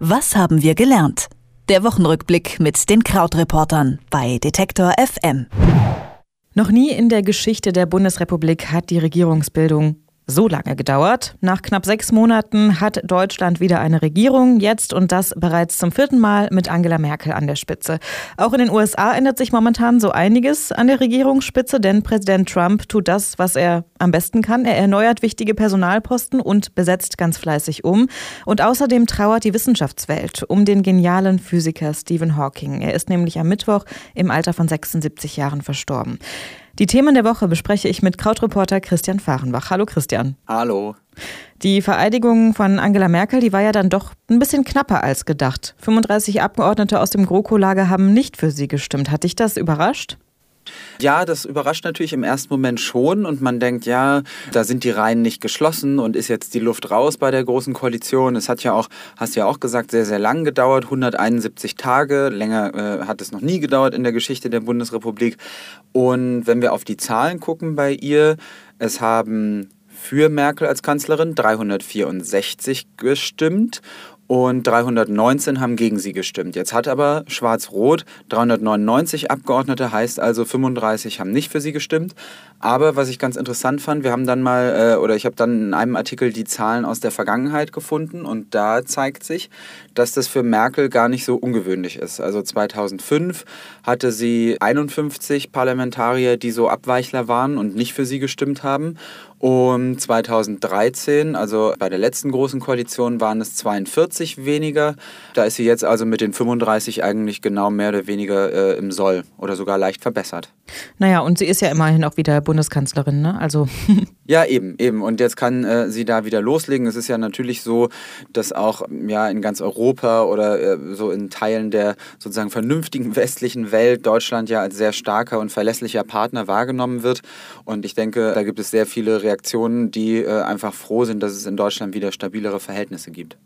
Was haben wir gelernt? Der Wochenrückblick mit den Krautreportern bei Detektor FM. Noch nie in der Geschichte der Bundesrepublik hat die Regierungsbildung so lange gedauert. Nach knapp sechs Monaten hat Deutschland wieder eine Regierung, jetzt und das bereits zum vierten Mal mit Angela Merkel an der Spitze. Auch in den USA ändert sich momentan so einiges an der Regierungsspitze, denn Präsident Trump tut das, was er am besten kann. Er erneuert wichtige Personalposten und besetzt ganz fleißig um. Und außerdem trauert die Wissenschaftswelt um den genialen Physiker Stephen Hawking. Er ist nämlich am Mittwoch im Alter von 76 Jahren verstorben. Die Themen der Woche bespreche ich mit Krautreporter Christian Fahrenbach. Hallo Christian. Hallo. Die Vereidigung von Angela Merkel, die war ja dann doch ein bisschen knapper als gedacht. 35 Abgeordnete aus dem GroKo-Lager haben nicht für sie gestimmt. Hat dich das überrascht? Ja, das überrascht natürlich im ersten Moment schon und man denkt, ja, da sind die Reihen nicht geschlossen und ist jetzt die Luft raus bei der großen Koalition. Es hat ja auch, hast ja auch gesagt, sehr, sehr lang gedauert, 171 Tage. Länger äh, hat es noch nie gedauert in der Geschichte der Bundesrepublik. Und wenn wir auf die Zahlen gucken bei ihr, es haben für Merkel als Kanzlerin 364 gestimmt und 319 haben gegen sie gestimmt. Jetzt hat aber Schwarz-Rot 399 Abgeordnete, heißt also 35 haben nicht für sie gestimmt. Aber was ich ganz interessant fand, wir haben dann mal, äh, oder ich habe dann in einem Artikel die Zahlen aus der Vergangenheit gefunden und da zeigt sich, dass das für Merkel gar nicht so ungewöhnlich ist. Also 2005 hatte sie 51 Parlamentarier, die so Abweichler waren und nicht für sie gestimmt haben. Und 2013, also bei der letzten großen Koalition, waren es 42 weniger. Da ist sie jetzt also mit den 35 eigentlich genau mehr oder weniger äh, im Soll oder sogar leicht verbessert. Naja, und sie ist ja immerhin auch wieder Bundeskanzlerin, ne? Also. ja, eben, eben. Und jetzt kann äh, sie da wieder loslegen. Es ist ja natürlich so, dass auch ja, in ganz Europa oder äh, so in Teilen der sozusagen vernünftigen westlichen Welt Deutschland ja als sehr starker und verlässlicher Partner wahrgenommen wird. Und ich denke, da gibt es sehr viele Reaktionen, die äh, einfach froh sind, dass es in Deutschland wieder stabilere Verhältnisse gibt.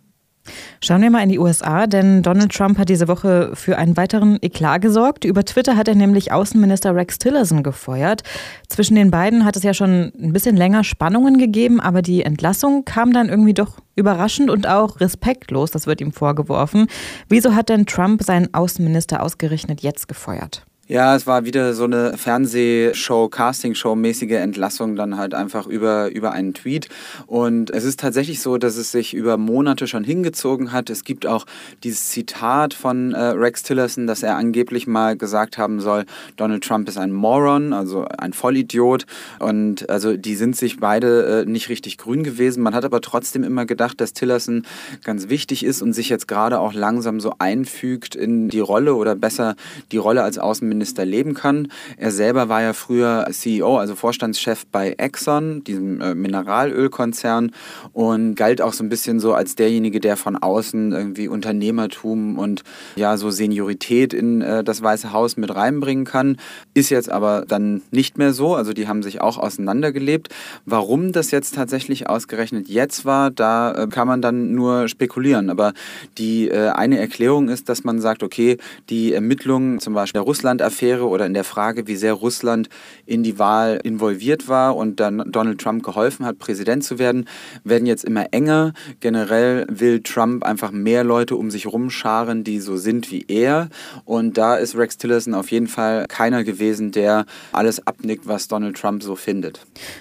Schauen wir mal in die USA, denn Donald Trump hat diese Woche für einen weiteren Eklat gesorgt. Über Twitter hat er nämlich Außenminister Rex Tillerson gefeuert. Zwischen den beiden hat es ja schon ein bisschen länger Spannungen gegeben, aber die Entlassung kam dann irgendwie doch überraschend und auch respektlos, das wird ihm vorgeworfen. Wieso hat denn Trump seinen Außenminister ausgerechnet jetzt gefeuert? Ja, es war wieder so eine Fernsehshow, Castingshow-mäßige Entlassung dann halt einfach über, über einen Tweet. Und es ist tatsächlich so, dass es sich über Monate schon hingezogen hat. Es gibt auch dieses Zitat von äh, Rex Tillerson, dass er angeblich mal gesagt haben soll, Donald Trump ist ein Moron, also ein Vollidiot. Und also die sind sich beide äh, nicht richtig grün gewesen. Man hat aber trotzdem immer gedacht, dass Tillerson ganz wichtig ist und sich jetzt gerade auch langsam so einfügt in die Rolle oder besser die Rolle als Außenminister Minister leben kann. Er selber war ja früher CEO, also Vorstandschef bei Exxon, diesem äh, Mineralölkonzern und galt auch so ein bisschen so als derjenige, der von außen irgendwie Unternehmertum und ja so Seniorität in äh, das Weiße Haus mit reinbringen kann. Ist jetzt aber dann nicht mehr so, also die haben sich auch auseinandergelebt. Warum das jetzt tatsächlich ausgerechnet jetzt war, da äh, kann man dann nur spekulieren. Aber die eine Erklärung ist, dass man sagt, okay, die Ermittlungen zum Beispiel der Russland Russland-Affäre oder in der Frage, wie sehr Russland in die Wahl involviert war und dann Donald Trump geholfen hat, Präsident zu werden, werden jetzt immer enger. Generell will Trump einfach mehr Leute um sich rumscharen, die so sind wie er. Und da ist Rex Tillerson auf jeden Fall keiner gewesen, der alles abnickt, was Donald Trump so findet.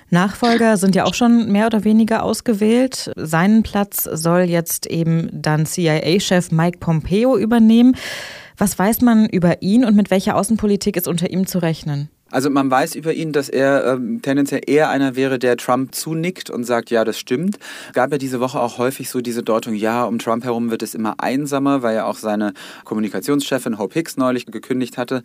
Nachfolger sind ja auch schon mehr oder weniger ausgewählt. Seinen Platz soll jetzt eben dann CIA-Chef Mike Pompeo übernehmen. Was weiß man über ihn und mit welcher Außenpolitik ist unter ihm zu rechnen? Also man weiß über ihn, dass er ähm, tendenziell eher einer wäre, der Trump zunickt und sagt, ja, das stimmt. Gab ja diese Woche auch häufig so diese Deutung, ja, um Trump herum wird es immer einsamer, weil ja auch seine Kommunikationschefin Hope Hicks neulich gekündigt hatte.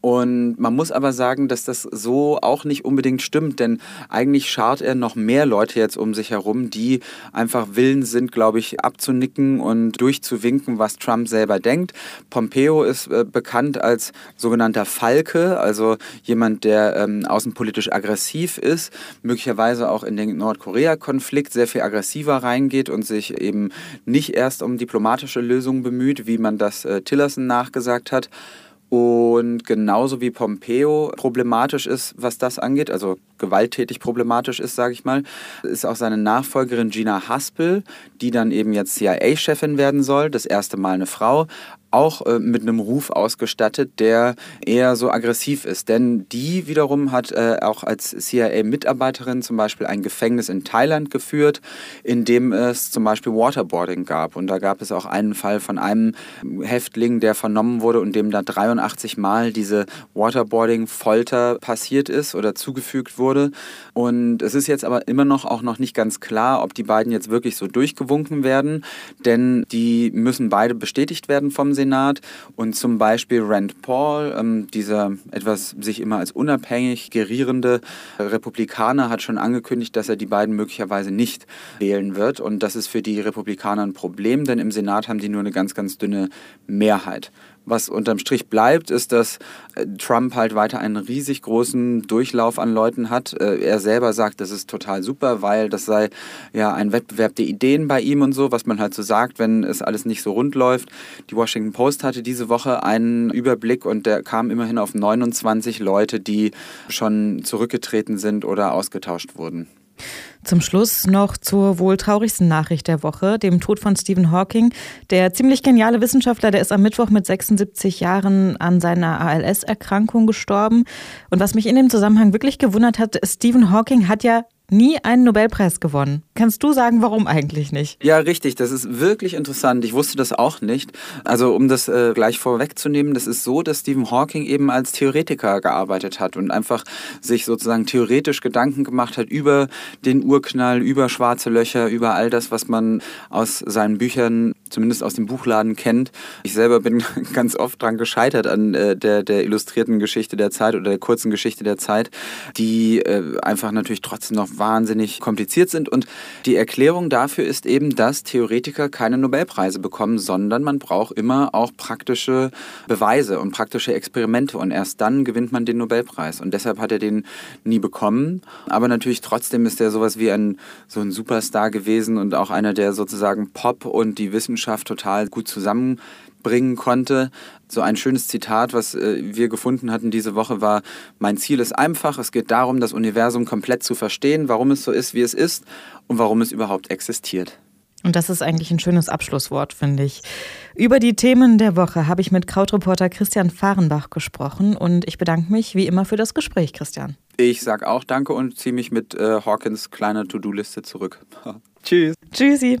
Und man muss aber sagen, dass das so auch nicht unbedingt stimmt, denn eigentlich schart er noch mehr Leute jetzt um sich herum, die einfach willens sind, glaube ich, abzunicken und durchzuwinken, was Trump selber denkt. Pompeo ist äh, bekannt als sogenannter Falke, also jemand, jemand, der ähm, außenpolitisch aggressiv ist, möglicherweise auch in den Nordkorea-Konflikt sehr viel aggressiver reingeht und sich eben nicht erst um diplomatische Lösungen bemüht, wie man das äh, Tillerson nachgesagt hat. Und genauso wie Pompeo problematisch ist, was das angeht, also gewalttätig problematisch ist, sage ich mal, ist auch seine Nachfolgerin Gina Haspel, die dann eben jetzt CIA-Chefin werden soll, das erste Mal eine Frau, auch äh, mit einem Ruf ausgestattet, der eher so aggressiv ist. Denn die wiederum hat äh, auch als CIA-Mitarbeiterin zum Beispiel ein Gefängnis in Thailand geführt, in dem es zum Beispiel Waterboarding gab. Und da gab es auch einen Fall von einem Häftling, der vernommen wurde und dem da 83 Mal diese Waterboarding-Folter passiert ist oder zugefügt wurde. Und es ist jetzt aber immer noch auch noch nicht ganz klar, ob die beiden jetzt wirklich so durchgewunken werden, denn die müssen beide bestätigt werden vom Senat. Senat und zum Beispiel Rand Paul, ähm, dieser etwas sich immer als unabhängig gerierende Republikaner, hat schon angekündigt, dass er die beiden möglicherweise nicht wählen wird und das ist für die Republikaner ein Problem, denn im Senat haben die nur eine ganz, ganz dünne Mehrheit. Was unterm Strich bleibt, ist, dass äh, Trump halt weiter einen riesig großen Durchlauf an Leuten hat. Äh, er selber sagt, das ist total super, weil das sei ja ein Wettbewerb der Ideen bei ihm und so, was man halt so sagt, wenn es alles nicht so rund läuft. Die Washington Post hatte diese Woche einen Überblick und der kam immerhin auf 29 Leute, die schon zurückgetreten sind oder ausgetauscht wurden. Zum Schluss noch zur wohl traurigsten Nachricht der Woche, dem Tod von Stephen Hawking. Der ziemlich geniale Wissenschaftler, der ist am Mittwoch mit 76 Jahren an seiner ALS-Erkrankung gestorben. Und was mich in dem Zusammenhang wirklich gewundert hat, Stephen Hawking hat ja nie einen Nobelpreis gewonnen. Kannst du sagen, warum eigentlich nicht? Ja, richtig. Das ist wirklich interessant. Ich wusste das auch nicht. Also um das äh, gleich vorwegzunehmen, das ist so, dass Stephen Hawking eben als Theoretiker gearbeitet hat und einfach sich sozusagen theoretisch Gedanken gemacht hat über den Urknall, über schwarze Löcher, über all das, was man aus seinen Büchern zumindest aus dem Buchladen kennt. Ich selber bin ganz oft dran gescheitert an äh, der, der illustrierten Geschichte der Zeit oder der kurzen Geschichte der Zeit, die äh, einfach natürlich trotzdem noch wahnsinnig kompliziert sind. Und die Erklärung dafür ist eben, dass Theoretiker keine Nobelpreise bekommen, sondern man braucht immer auch praktische Beweise und praktische Experimente. Und erst dann gewinnt man den Nobelpreis. Und deshalb hat er den nie bekommen. Aber natürlich trotzdem ist er sowas wie ein, so ein Superstar gewesen und auch einer, der sozusagen Pop und die Wissenschaft Wissenschaft total gut zusammenbringen konnte. So ein schönes Zitat, was äh, wir gefunden hatten diese Woche, war, mein Ziel ist einfach, es geht darum, das Universum komplett zu verstehen, warum es so ist, wie es ist und warum es überhaupt existiert. Und das ist eigentlich ein schönes Abschlusswort, finde ich. Über die Themen der Woche habe ich mit Krautreporter Christian Fahrenbach gesprochen und ich bedanke mich wie immer für das Gespräch, Christian. Ich sage auch Danke und ziehe mich mit äh, Hawkins kleiner To-Do-Liste zurück. Tschüss. Tschüssi.